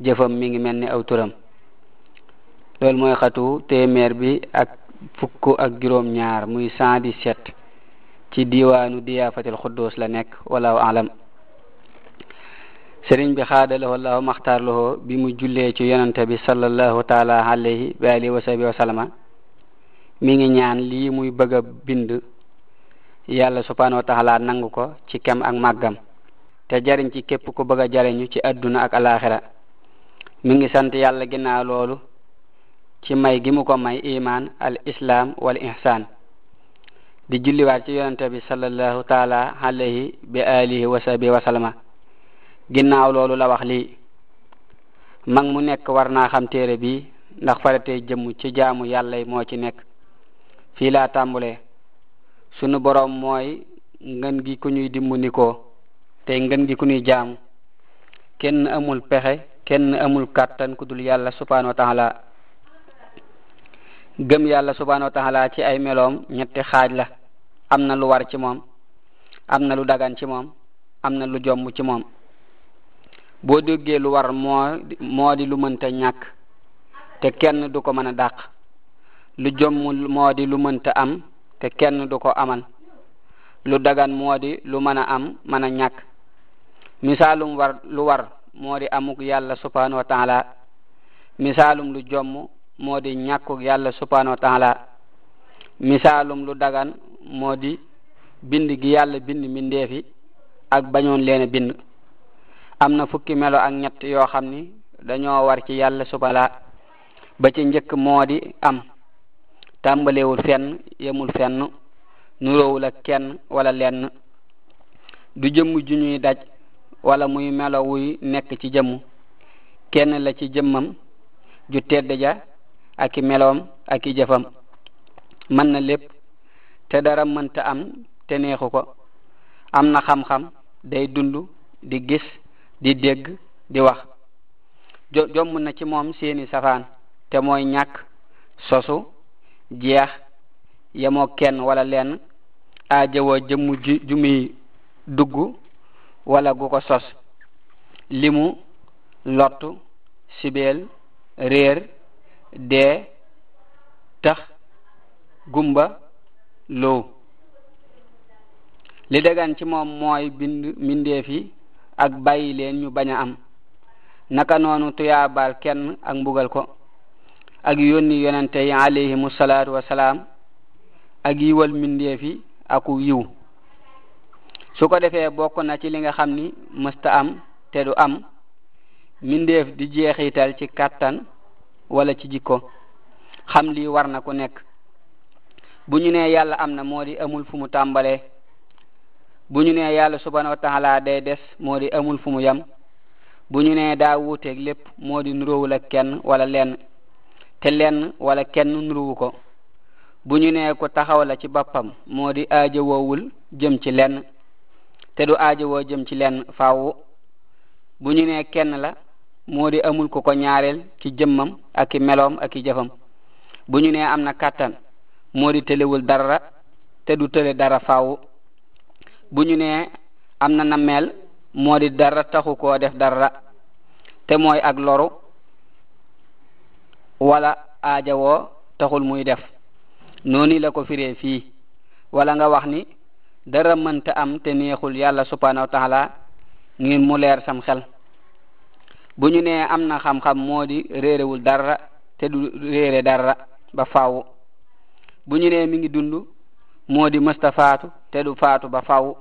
jëfam mi ngi mel ni aw turam loolu mooy xatu téeméer bi ak fukk ak juróom ñaar muy cent dix-sept ci diwaanu diyaafatil xudduus la nekk walaaw alam sëriñ bi xaadalawoo laahu maxtaar lawoo bi mu jullee ci yonante bi sallallahu taala alayhi bi alihi wa sahbi wa salama mi ngi ñaan lii muy bëgg a bind yàlla subhanahu wa taala nangu ko ci kem ak màggam te jariñ ci képp ku bëgg a jariñu ci adduna ak alaxira mi ngi sant yàlla ginnaaw loolu ci may gi mu ko may iman al islam wal ihsan di julliwaat ci yonente bi sallallahu taala alayhi bi alihi wa sahbihi wa sallama ginnaaw loolu la wax lii mag mu nekk war naa xam téere bi ndax faratee jëmm ci jaamu yàlla moo ci nekk fii laa tàmbulee sunu boroom mooy ngën gi ku ñuy dimbanikoo te ngën gi ku ñuy jaam kenn amul pexe kenn amul kàttan ku dul yàlla subhanahu wa taala gëm yàlla subhanahu wa taala ci ay meloom ñetti xaaj la am na lu war ci moom am na lu dagan ci moom am na lu jomb ci moom boo déggee lu war moo moo di lu mënta ñàkk te kenn du ko mën a dàq lu jomm moo di lu mënta am te kenn du ko amal lu dagan moo di lu mën a am mën a ñàkk misaalum war lu war moo di amuk yàlla subhanahu wa taala misaalum lu jomm moo di ñàkkuk yàlla subhanahu wa taala misaalum lu dagan moo di bind gi yàlla bind mbindeefi ak bañoon leen a bind am na fukki melo ak ñett yoo xam ni dañoo war ci yàlla subhanahu wa taala ba ca njëkk moo di am tàmbalewul fenn yemul fenn nuroowul ak kenn wala lenn du jëmm ju ñuy daj wala muy melo wuy nekk ci jëmm kenn la ci jëmmam ju tedd ja ak i meloom ak i jëfam mën na lépp te dara mënta am te neexu ko am na xam-xam day dund di gis di dégg di wax jomm na ci moom seeni safaan te mooy ñàkk sosu jeex yemoo kenn wala lenn aajawoo jëmm ju ju muy dugg wala gu ko sos limu lottu sibeel réer dee tax gumba low li dagan ci moom mooy bind mbindeef yi ak bàyyi leen ñu bañ a am naka noonu tuyaabaal kenn ak mbugal ko ak yónni yonente yi alayhimu salaatu wasalaam ak yiwal mbindeef yi aku yiw su ko defee bokk na ci li nga xam ni mësta am te du am mbindeef di jeexital ci kàttan wala ci jikko xam lii war na ku nekk bu ñu nee yàlla am na moo di amul fu mu tàmbalee bu ñu nee yàlla subhanahu wa taala day des moo di amul fu mu yam bu ñu nee daa wuuteeg lépp moo di nuróowul ak kenn wala lenn te lenn wala kenn nuruwu ko bu ñu nee ku taxaw la ci boppam moo di aajowoowul jëm ci lenn te du aajowoo jëm ci lenn faaw bu ñu nee kenn la moo di amul ku ko ñaareel ci jëmmam ak i meloom ak i jëfam bu ñu nee am na kàttan moo di tëlewul dara te du tële dara faaw bu ñu nee am na nammeel moo di dara taxu koo def dara te mooy ak loru wala aajawoo taxul muy def noonu la ko firee fii wala nga wax ni dara mënta am te neexul yàlla subhanahu wa taala ngir mu leer sam xel bu ñu nee am na xam-xam moo di réerewul dara te du réere dara ba faaw bu ñu nee mi ngi dund moo di mësta faatu te du faatu ba faw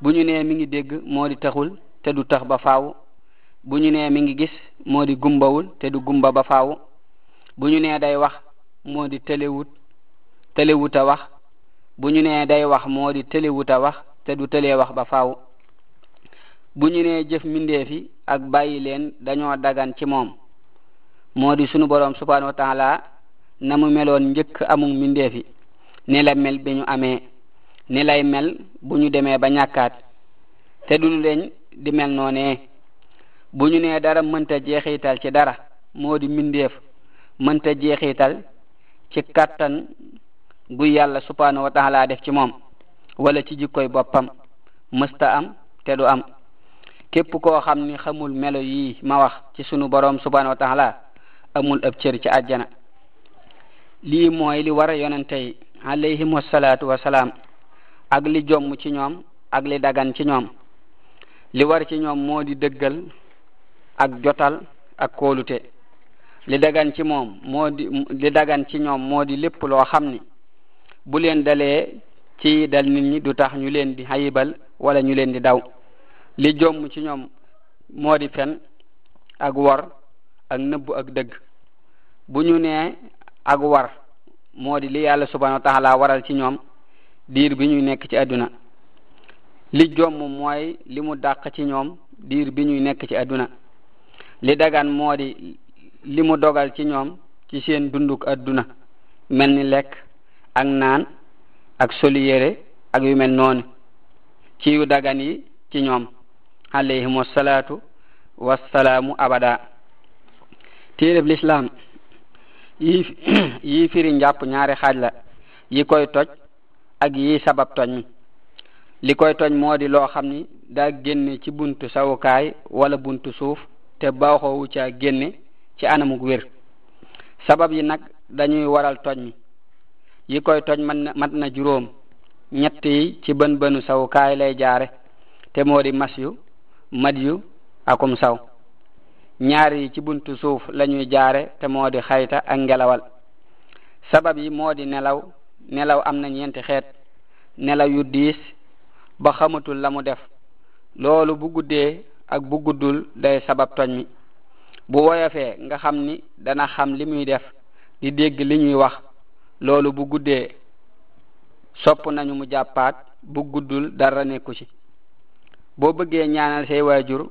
bu ñu nee mi ngi dégg moo di taxul te du tax ba faw bu ñu nee mi ngi gis moo di gumbawul te du gumba ba faw bu ñu nee day wax moo di tëlewut tëlewut a wax bu ñu nee day wax moo di tëlewut a wax te du tëlee wax ba faw bu ñu nee jëf mbindeef yi ak bàyyi leen dañoo dagan ci moom moo di sunu boroom subhanahu wa taala na mu meloon njëkk amul mbindeef yi ni la mel bi ñu amee ni lay mel bu ñu demee ba ñàkkaat te duñu deñ di mel noonee bu ñu nee dara mënta jeexital ci dara moo di mbindeef mënta jeexital ci kàttan gu yàlla subhanahu wa taala def ci moom wala ci jikkoy boppam mësta am te du am képp koo xam ni xamul melo yi ma wax ci sunu boroom subhanahu wa taala amul ab cër ci àjjana lii mooy li war a yonente yi alayhim wasalaatu wasalaam ak li jomm ci ñoom ak li dagan ci ñoom li war ci ñoom moo di dëggal ak jotal ak kóolute li dagan ci moom moo di li dagan ci ñoom moo di lépp loo xam ni bu leen dalee ci dal nit ñi du tax ñu leen di xayibal wala ñu leen di daw li jomm ci ñoom moo di fen ak wor ak nëbbu ak dëgg bu ñu nee ak war moo di li yàlla subhanahu wa taala waral ci ñoom diir bi ñuy nekk ci àdduna li jomm mooy li mu dàq ci ñoom diir bi ñuy nekk ci àdduna li dagan moo di li mu dogal ci ñoom ci seen dunduk àdduna mel ni lekk ak naan ak soli yére ak yu mel noonu ci yu dagan yi ci ñoom alayhim wasalaatu wasalaamu abada téereb lislaam yi yi firi njàpp ñaari xaaj la yi koy toj ak yi sabab toj mi li koy toj moo di loo xam ni daa génne ci buntu sawukaay wala buntu suuf te baaxoowu caa génne ci anamuk wér sabab yi nag dañuy waral toj mi yi koy toj man na mat na juróom ñett yi ci bën bënu sawukaay lay jaare te moo di mas yu mat yu akum saw ñaar yi ci buntu suuf lañuy jaare te moo di xayta ak ngelawal sabab yi moo di nelaw nelaw am na ñeenti xeet nelaw yu diis ba xamatul la mu def loolu bu guddee ak bu guddul day sabab toñ mi bu woyofee nga xam ni dana xam li muy def di dégg li ñuy wax loolu bu guddee sopp nañu mu jàppaat bu guddul dara nekku ci boo bëggee ñaanal say waajur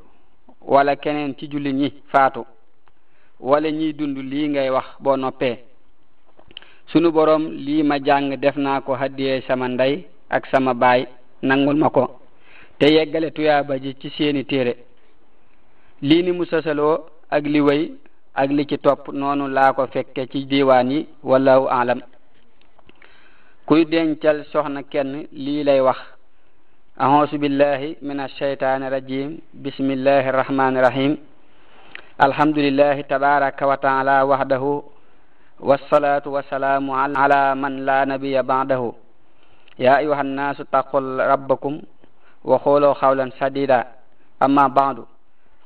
wala keneen ci jullit ñi faatu wala ñiy dund lii ngay wax boo noppee sunu boroom lii ma jàng def naa ko haddiyee sama ndey ak sama baay nangul ma ko te yeggale tuyaaba ji ci seeni téere lii ni mu sosaloo ak li wéy ak li ci topp noonu laa ko fekke ci diwaan yi wallahu alam kuy dencal soxna kenn lii lay wax أعوذ بالله من الشيطان الرجيم بسم الله الرحمن الرحيم الحمد لله تبارك وتعالى وحده والصلاة والسلام على من لا نبي بعده يا أيها الناس اتقوا ربكم وقولوا قولا سديدا أما بعد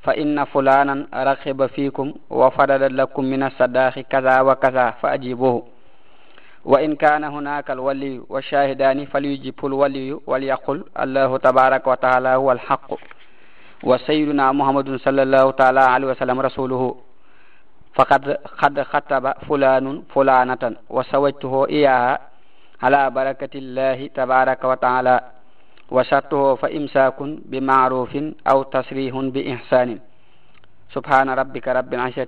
فإن فلانا رغب فيكم وفرد لكم من الصداق كذا وكذا فأجيبوه وإن كان هناك الولي والشاهدان فليجب الولي وليقل الله تبارك وتعالى هو الحق وسيدنا محمد صلى الله تعالى عليه وسلم رسوله فقد قد خطب فلان فلانة وسويته إياها على بركة الله تبارك وتعالى وشرطه فإمساك بمعروف أو تصريح بإحسان سبحان ربك رب العزة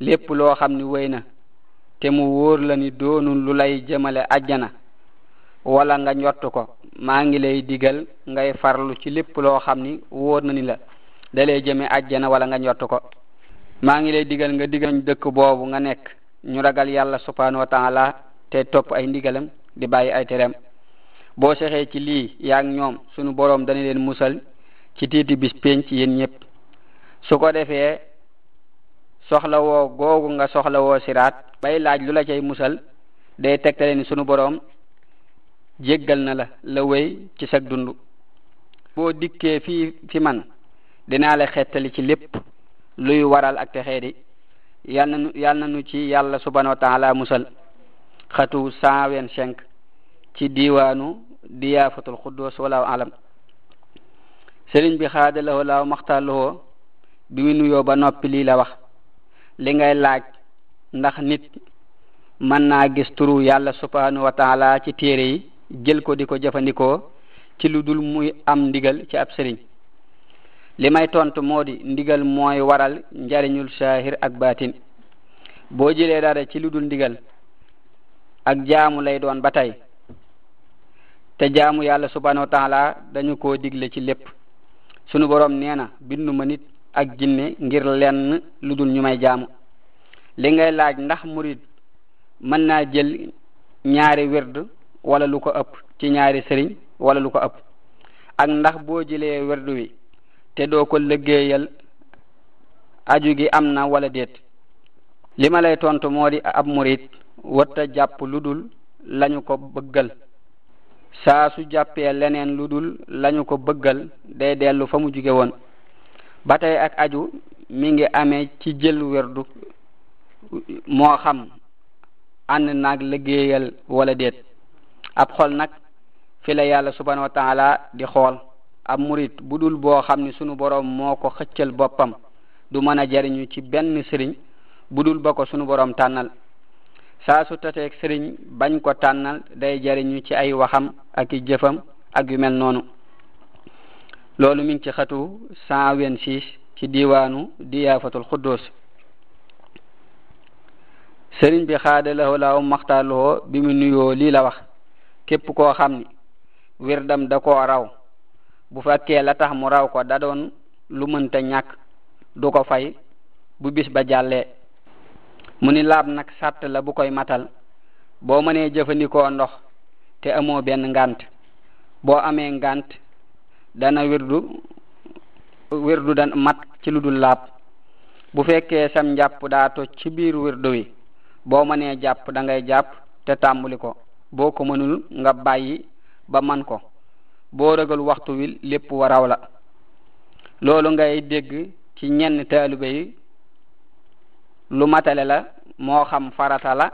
lépp loo xam ni wéy na te mu wóor la ni doonul lu lay jëmale ajjana wala nga njott ko maa ngi lay digal ngay farlu ci lépp loo xam ni wóor na ni la da lay jëme ajjana wala nga njott ko maa ngi lay digal nga digal dëkk boobu nga nekk ñu ragal yàlla subhanahu wa taala te topp ay ndigalam di bàyyi ay tereem boo sexee ci lii yaag ñoom sunu boroom dana leen musal ci tiiti bis penc yéen ñëpp su ko defee soxla woo googu nga soxla woo siraat bay laaj lu la cay musal day tegtale ni sunu boroom jéggal na la la wéy ci sag dund boo dikkee fii fi man dinaa la xettali ci lépp luy waral ak texee di yal na nu yal na nu ci yàlla subhanahu wa taala musal xatu cent vingt cinq ci diiwaanu diyaafatul xuddoos wala alam sëriñ bi xaada lahoo laaw maxtaar lahoo bi mu nuyoo ba noppi lii la wax li ngay laaj ndax nit mën naa gis turu yàlla subhanahu wa taala ci téere yi jël ko di ko jëfandikoo ci lu dul muy am ndigal ci ab sëriñ li may tontu moo di ndigal mooy waral njariñul saahir ak baatin boo jëlee dara ci lu dul ndigal ak jaamu lay doon ba tey te jaamu yàlla subhanahu wa taala dañu koo digle ci lépp sunu boroom nee na bindu ma nit ak jinne ngir lenn lu dul ñu may jaamu li ngay laaj ndax murid mën naa jël ñaari wird wala lu ko ëpp ci ñaari sëriñ wala lu ko ëpp ak ndax boo jëlee wird wi te doo ko liggéeyal aju gi am na wala déet li ma lay tontu moo di ab murid wërta jàpp lu dul lañu ko bëggal saa su jàppee leneen lu dul lañu ko bëggal day dellu fa mu jóge woon ba tey ak aju mi ngi amee ci jël werdu moo xam ànd naag liggéeyal wala déet ab xol nag fi la yàlla subhanahu wa taala di xool ab murit bu dul boo xam ni sunu boroom moo ko xëccal boppam du mën a jariñu ci benn sëriñ bu dul ba ko sunu borom tànnal saa su taseeg sëriñ bañ ko tànnal day jariñu ci ay waxam ak i jëfam ak yu mel noonu loolu mi ngi ci xatu cent vingt six ci diwaanu diyaafatul xuddoos sëriñ bi xaada lahoo laaw maxtaaloo bi mu nuyoo lii la wax képp koo xam ni wirdam da koo raw bu fekkee la tax mu raw ko da doon lu mënta ñàkk du ko fay bu bis ba jàllee mu ni laab nag sàtt la bu koy matal boo mënee jëfandikoo ndox te amoo benn ngant boo amee ngant dana wirdu wirdu dan mat ci lu dul laab bu fekkee sam njàpp daa toj ci biir wirdu wi boo mënee jàpp da ngay jàpp te tàmbali ko boo ko mënul nga bàyyi ba man ko boo ragal waxtu wi lépp waraw la loolu ngay dégg ci ñenn taalibe yi lu matale la moo xam farata la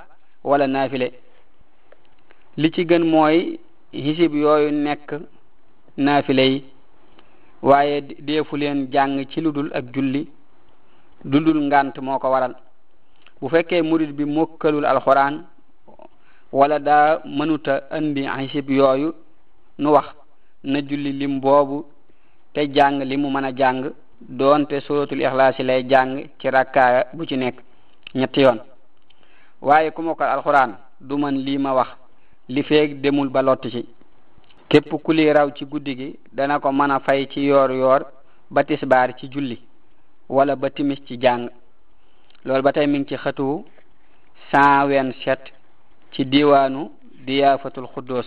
wala naafile li ci gën mooy hisib yooyu nekk naafile yi waaye deefu leen jàng ci lu dul ak julli lu dul ngànt moo ko waral bu fekkee murid bi mokkalul alxuraan wala daa mënuta indi hisib yooyu nu wax na julli lim boobu te jàng li mu mën a jàng doonte suratul ixlaas yi lay jàng ci rakkaaya bu ci nekk ñetti yoon waaye ku mokkal alxuraan du man lii ma wax li feeg demul ba lott ci képp ku li raw ci guddi gi dana ko mën a fay ci yoor yoor ba tisbaar ci julli wala ba timis ci jàng loolu ba tey mi ngi ci xëtu cent vingt-sept ci diwaanu diyaafatul xuddoos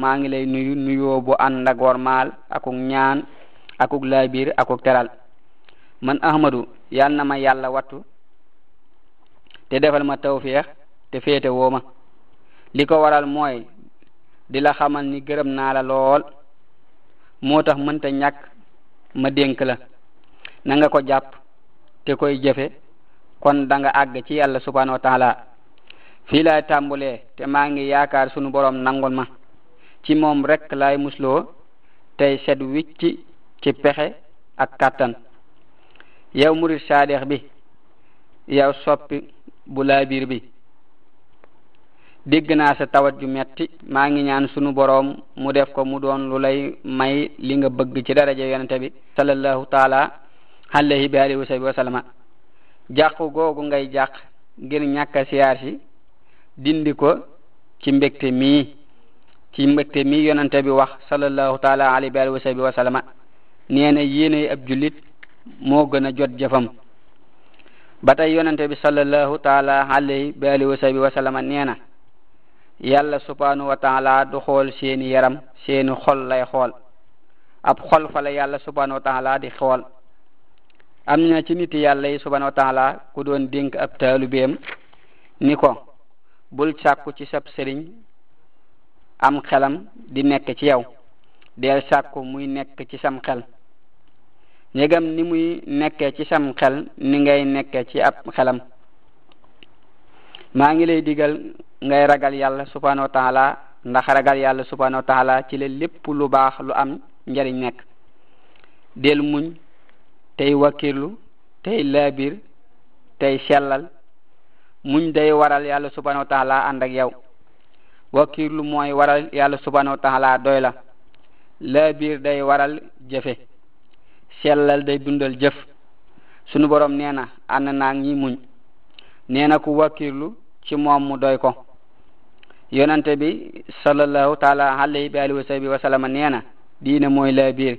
maa ngi lay nuyu nuyoo bu ànd ak wormaal akuk ñaan akuk laabiir akuk teral man ahmadu yal na ma yàlla wattu te defal ma tawféex te féete woo ma li ko waral mooy di la xamal ni gërëm naa la lool moo tax mënta ñàkk ma dénk la na nga ko jàpp te koy jëfe kon da nga àgg ci yàlla subhanahu wa taala fii laay tàmbulee te maa ngi yaakaar sunu boroom nangul ma ci moom rekk laay musloo tey set wicc ci pexe ak kàttan yow murid saadeex bi yow soppi bu laabiir bi dégg naa sa tawat ju metti maa ngi ñaan sunu boroom mu def ko mu doon lu lay may li nga bëgg ci daraja yonente bi sallallahu taala alayhi bi alihi wa sahbi wa sallama jàq googu ngay jàq ngir ñàkk a siyaar si dindi ko ci mbégte mii ci mbégte mii yonante bi wax sallallahu taala alayhi wa sahbihi wa sallama nee na yéene ab jullit moo gën a jot jëfam ba tey yonante bi sallallahu taala alayhi wa sahbihi wa sallama nee na yàlla subhanahu wa taala du xool seeni yaram seeni xol lay xool ab xol fa la yàlla subhanahu wa taala di xool am na ci nit yàlla yi subhanahu wa taala ku doon dénk ab taalubeem ni ko bul sàkku ci sab sëriñ am xelam di nekk ci yow deel sàkku muy nekk ci sam xel njegam ni muy nekkee ci sam xel ni ngay nekkee ci ab xelam maa ngi lay digal ngay ragal yàlla subhanahu wa ndax ragal yàlla subhanahu wa ci la lépp lu baax lu am njariñ nekk del muñ tey wakkirlu tey laabir tey sellal muñ day waral yàlla subhanahu wa taala ànd ak yow wakkirlu mooy waral yàlla subhanahu wa taala doy la laabir day waral jëfe sellal day dundal jëf sunu borom nee na ànd naa ñi muñ nee na ku wakkirlu ci moom mu doy ko yonante bi sallallahu taala alayhi wa alihi wa sahbihi wa sallama nee na diine mooy laa biir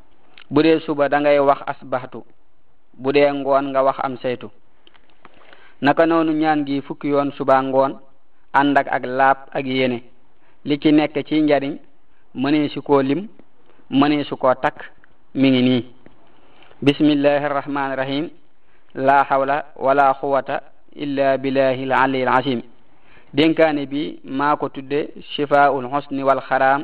bu dee suba da ngay wax asbaxtu bu dee ngoon nga wax am saytu naka noonu ñaan gi fukki yoon suba ngoon ànd ak ak laab ak yéene li ci nekk ci njariñ mënee su koo lim mënee su koo takk mi ngi nii bismillahi arrahmani irrahim laa hawla wala quwata illa billahi l ali l asim dénkaane bi maa ko tudde shifaul husni wal xaraam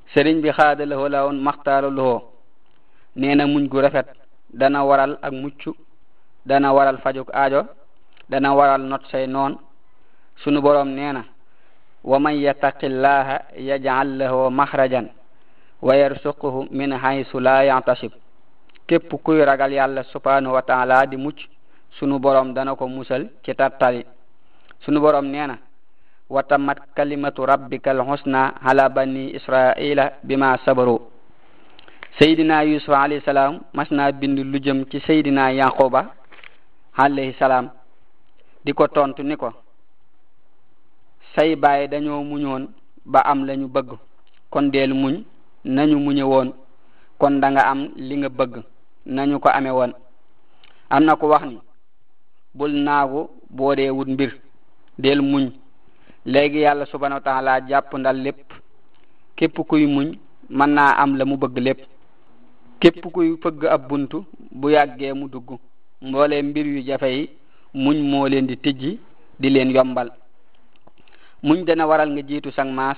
sëriñ bi xaada lahoo lawoon maxtaara lahoo nee na muñ gu rafet dana waral ak mucc dana waral fajuk aajo dana waral not say noon sunu boroom nee na wa man yattaqi llaha yaj'al lahu maxrajan wa yarsuquhu min haysu la yantasib képp kuy ragal yàlla subhanahu wa taala di mucc sunu boroom dana ko musal ci tattali sunu boroom nee na wa tammat kalimatu rabbika alhusna ala bani israila bima sabaru seydina yusuf alayhi salaam mas naa bind lu jëm ci seydina yanquba alayhi salaam di ko tontu ni ko say baay dañoo muñoon ba am lañu bëgg kon deel muñ nañu muñe woon kon da nga am li nga bëgg nañu ko amee woon am na ko wax ni bul naagu boo dee wut mbir del muñ léegi yàlla subhanahu wa taala jàpp ndal lépp képp kuy muñ mën naa am la mu bëgg lépp képp kuy fëgg ab bunt bu yàggee mu dugg mboolee mbir yu jafe yi muñ moo leen di tijji di leen yombal muñ dana waral nga jiitu sang maas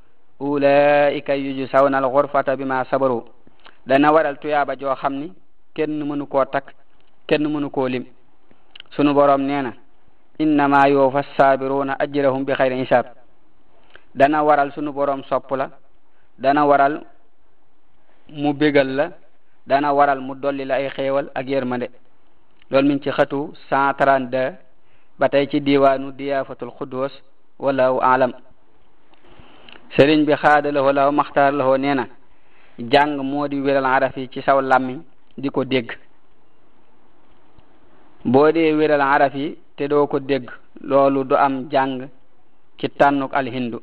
ulaika yujsawna al ghurfata bima sabaru dana waral tuyaaba joo xam ni kenn mënu koo takk kenn mënu koo lim sunu borom nee na innama yuwaffa sabiruna ajrahum bi xayri hisab dana waral sunu borom sopp la dana waral mu bégal la dana waral mu dolli la ay xéewal ak yërmande loolu mi ngi ci xatu 132 ba tey ci diwaanu diyaafatul xuddoos wallahu alam sëriñ bi xaada la wala maxtaar la woo nee na jàng moo di wéral araf yi ci saw làmmiñ di ko dégg boo dee wéral araf yi te doo ko dégg loolu du am jàng ci tànnuk alhindu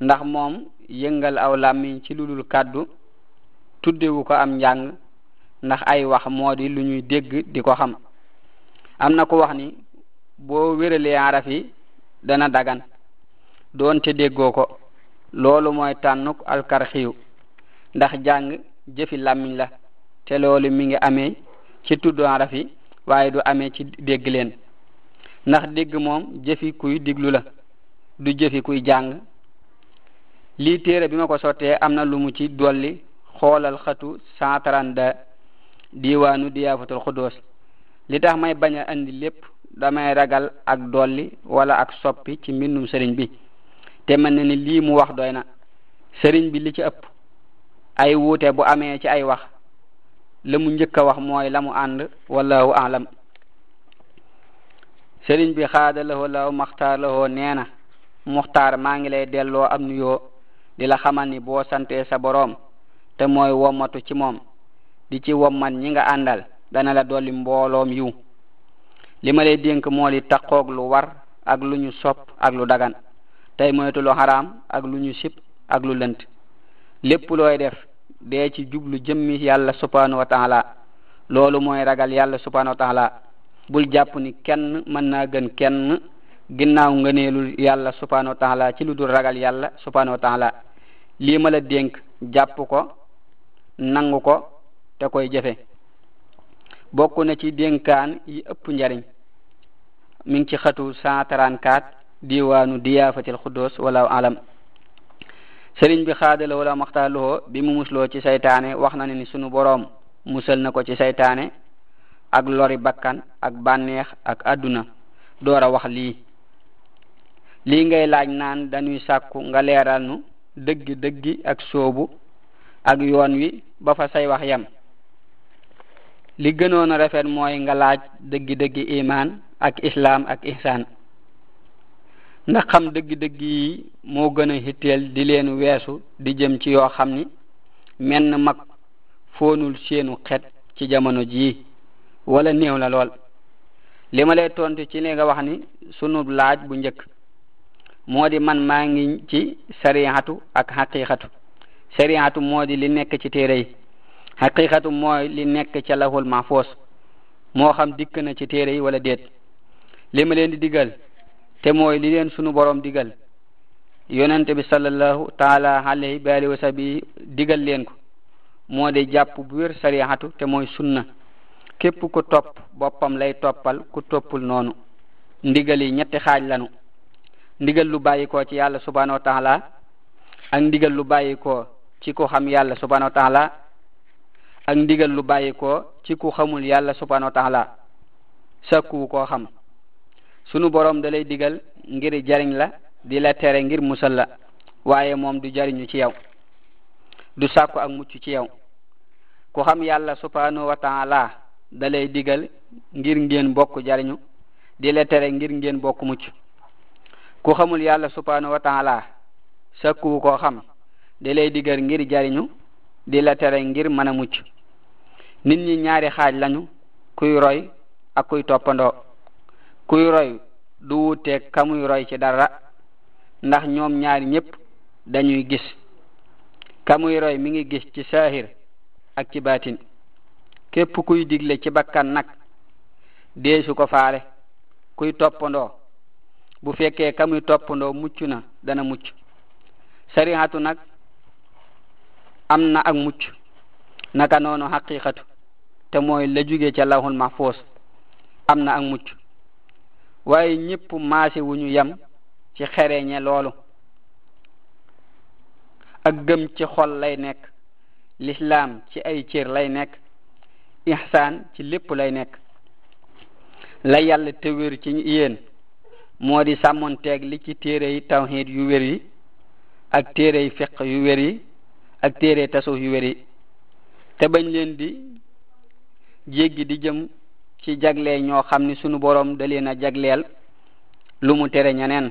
ndax moom yëngal aw làmmiñ ci lu dul kàddu tuddewu ko am njàng ndax ay wax moo di lu ñuy dégg di ko xam am na ko wax ni boo wéralee araf yi dana dagan doonte déggoo ko loolu mooy tànnuk alkarxiyu ndax jàng jëfi làmmiñ la te loolu mi ngi amee ci tudd araf yi waaye du amee ci dégg leen ndax dégg moom jëfi kuy diglu la du jëfi kuy jàng lii téere bi ma ko sottee am na lu mu ci dolli xoolal xatu cent trente-deux diwaanu diyaafatul xuddoos li tax may bañ a indi lépp damay ragal ak dolli wala ak soppi ci mbindum sëriñ bi te mën na ni lii mu wax doy na sëriñ bi li ci ëpp ay wuute bu amee ci ay wax la mu njëkk a wax mooy la mu ànd wallahu alam sëriñ bi xaada lahoo law maxtaar lahoo nee na muxtaar maa ngi lay delloo am nuyoo di la xamal ni boo santee sa boroom te mooy wommatu ci moom di ci womman ñi nga àndal dana la dolli mbooloom yiw li ma lay dénk moo li taqoog lu war ak lu ñu sopp ak lu dagan tey moytu lu xaraam ak lu ñu sib ak lu lënt lépp looy def dee ci jublu jëmmi yàlla subhanahu wa taala loolu mooy ragal yàlla subhanahu wa taala bul jàpp ni kenn mën naa gën kenn ginnaaw ngëneelul yàlla subhanahu wa taala ci lu dul ragal yàlla subhanahu wa taala lii ma la dénk jàpp ko nangu ko te koy jafe bokk na ci dénkaan yi ëpp njariñ mi ngi ci xatu 134 diwaanu diyaafatil xuddoos wala alam sëriñ bi xaadala wala maxtaaloo bi mu musloo ci saytaane wax na ne ni sunu boroom musal na ko ci saytaane ak lori bakkan ak bànneex ak àdduna door a wax lii lii ngay laaj naan dañuy sàkku nga leeral nu dëggi dëggi ak soobu ak yoon wi ba fa say wax yam li gënoon a rafet mooy nga laaj dëggi-dëggi imaan ak islaam ak ihsaan ndax xam dëgg-dëgg yi moo gën a hitteel di leen weesu di jëm ci yoo xam ni menn mag foonul seenu xet ci jamono jii wala néew la lool li ma lay tontu ci li nga wax ni sunu laaj bu njëkk moo di man maa ngi ci sarihatu ak xaqiqatu sariatu moo di li nekk ci téere yi xaqiqatu mooy li nekk ca lahul mahfuus moo xam dikk na ci téere yi wala déet li ma leen di digal te mooy li leen sunu borom digal yonente bi sallallahu taala alayhi bi alihi wa sahbi digal leen ko moo di jàpp bu wér sarihatu te mooy sunna képp ku topp boppam lay toppal ku toppul noonu ndigal yi ñetti xaaj lanu ndigal lu bàyyikoo ci yàlla subhanahu wa taala ak ndigal lu bàyyi ko ci ku xam yàlla subhanahu wa taala ak ndigal lu bàyyi ko ci ku xamul yàlla subhanahu wa taala sakku koo xam sunu borom da lay digal ngir jariñ la di la tere ngir musal la waaye moom du jariñu ci yow du sàkku ak mucc ci yow ku xam yàlla subhanahu wa taala da lay digal ngir ngeen bokk jariñu di la tere ngir ngeen bokk mucc ku xamul yàlla subhanahu wa taala sakku koo xam da lay digal ngir jariñu di la tere ngir mën a mucc nit ñi ñaari xaaj lañu kuy roy ak kuy toppandoo kuy roy du wuteeg kamuy roy ci dara ndax ñoom ñaari ñépp dañuy gis kamuy roy mi ngi gis ci saahir ak ci baatin képp kuy digle ci bakkan nag dee su ko faale kuy toppandoo bu fekkee ka muy toppandoo mucc na dana mucc sarihatu nag am na ak mucc naka noonu xaqiqatu te mooy la jóge ca lawhul mahfuus am na ak mucc waaye ñëpp maase wu ñu yem ci xereñe loolu ak gëm ci xol lay nekk lislaam ci ay cër lay nekk ihsaan ci lépp lay nekk la yàlla te wér ci yéen moo di sàmmonteeg li ci téere yi tawxiid yu wér yi ak téere yi fiq yu wér yi ak téere tasawuf yu wér yi te bañ leen di jéggi di jëm ci jagle ñoo xam ni sunu boroom da leen a jagleel lu mu tere ñeneen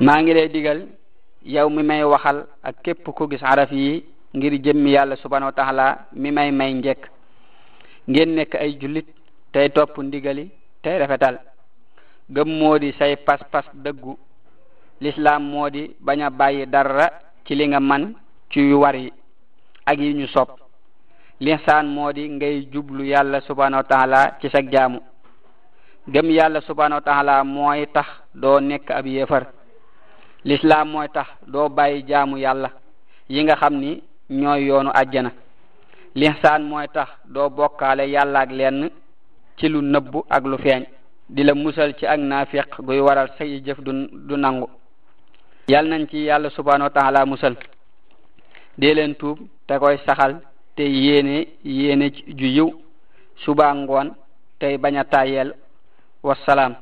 maa ngi lay digal yow mi may waxal ak képp ku gis araf yi ngir jëmmi yàlla subhanahu wa taala mi may may njekk ngeen nekk ay jullit tey topp ndigali tey rafetal gëm moo di say pas-pas dëggu lislaam moo di bañ a bàyyi dara ci li nga man ci yu war yi ak yi ñu sopp lihsaan moo di ngay jublu yàlla subhanahu wa taala ci sag jaamu gëm yàlla subhanahu wa taala mooy tax doo nekk ab yéefar lislaam mooy tax doo bàyyi jaamu yàlla yi nga xam ni ñooy yoonu àjjana lihsaan mooy tax doo bokkaale yàlla ak lenn ci lu nëbbu ak lu feeñ di la musal ci ak naafiq guy waral say jëf du du nangu yal nañ ci yàlla subhanahu wa taala musal dee leen tuub te koy saxal te yéene yéene ju yiw suba ngoon tey bañ a tàyyeel wasalaam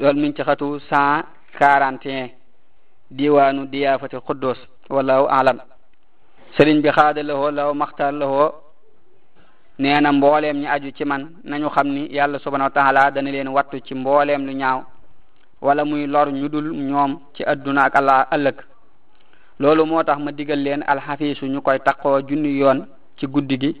loolu mi ngi ci xatu cent quarante et un diwaanu diyaafati xuddoos wallahu alam sëriñ bi xaada lahoo law maxtaar lahoo nee na mbooleem ñi aju ci man nañu xam ni yàlla subhanahu wa taala dana leen wattu ci mbooleem lu ñaaw wala muy lor ñu dul ñoom ci adduna ak allah ëllëg loolu moo tax ma digal leen alxafiisu ñu koy taqoo junni yoon ci guddi gi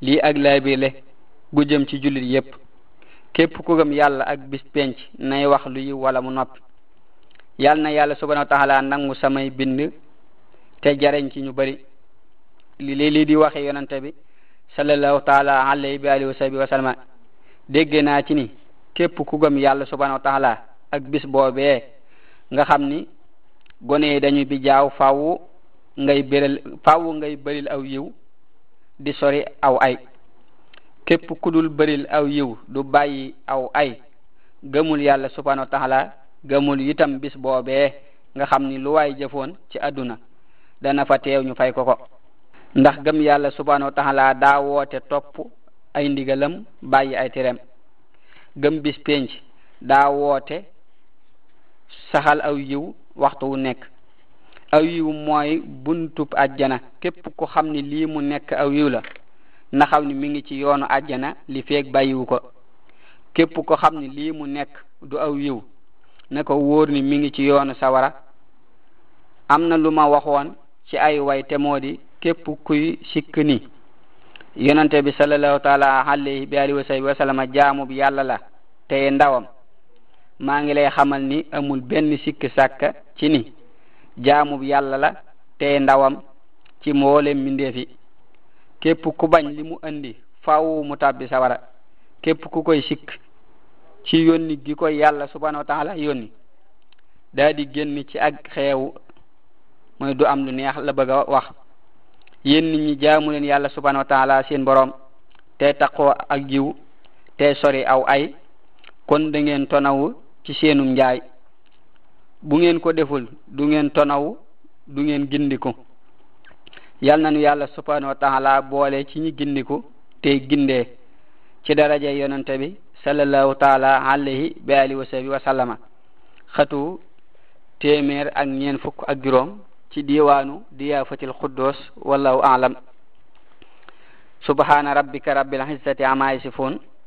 lii ak laay bi le gu jëm ci jullit yépp képp ku gëm yàlla ak bis penc nay wax lu yiw wala mu noppi yàlla na yàlla subhanahu wa taala nangu samay bind te jariñ ci ñu bari li lii lii di waxe yonante bi sallallahu taala alayhi bi alihi wa sahbi wa sallama dégg naa ci ni képp ku gëm yàlla subhanahu wa taala ak bis boobee nga xam ni gone yi dañu bi jaaw fàww ngay béral faaw ngay bëril aw yiw di sori aw ay képp ku dul bëril aw yiw du bàyyi aw ay gëmul yàlla subhanahu wa taala gëmul itam bis boobee nga xam ni lu waay jëfoon ci àdduna dana fa teew ñu fay ko ko ndax gëm yàlla subhanahu wa taala daa woote topp ay ndigalam bàyyi ay tereem gëm bis penc daa woote saxal aw yiw waxtu wu nekk aw yiw mooy buntub àjjana képp ku xam ni lii mu nekk aw yiw la na xam ni mi ngi ci yoonu àjjana li feeg bàyyiwu ko képp ko xam ni lii mu nekk du aw yiw na ko wóor ni mi ngi ci yoonu sawara am na lu ma waxoon ci ay way te moo di képp kuy sikk ni yonante bi sallallahu taala alayhi bi alihi wa sahbi wa sallama jaamu bi yàlla la tey ndawam maa ngi lay xamal ni amul benn sikk sàkka ci ni jaamub yàlla la tey ndawam ci mboolem mbindeef yi képp ku bañ li mu andi faaw mu tàbbi sawara képp ku koy sikk ci yónni gi koy yàlla subhanahu wa taala yónni daa di génn ci ak xeew mooy du am lu neex la bëgg a wax yéen nit ñi jaamu leen yàlla subhanahu wa taala seen borom te taqoo ak jiw te sori aw ay kon da ngeen tonawu ci seenum njaay bu ngeen ko deful du ngeen tonaw du ngeen gindiku yal na nu yàlla subhanahu wa taala boole ci ñi gindiku tey gindee ci daraja yonante bi sallallahu taala alayhi bi alihi wa sahbi wa sallama xatu téeméer ak ñeen fukk ak juróom ci diwaanu diyaafatil xuddoos wallahu alam subhana rabbika rabbil izzati ama yasifun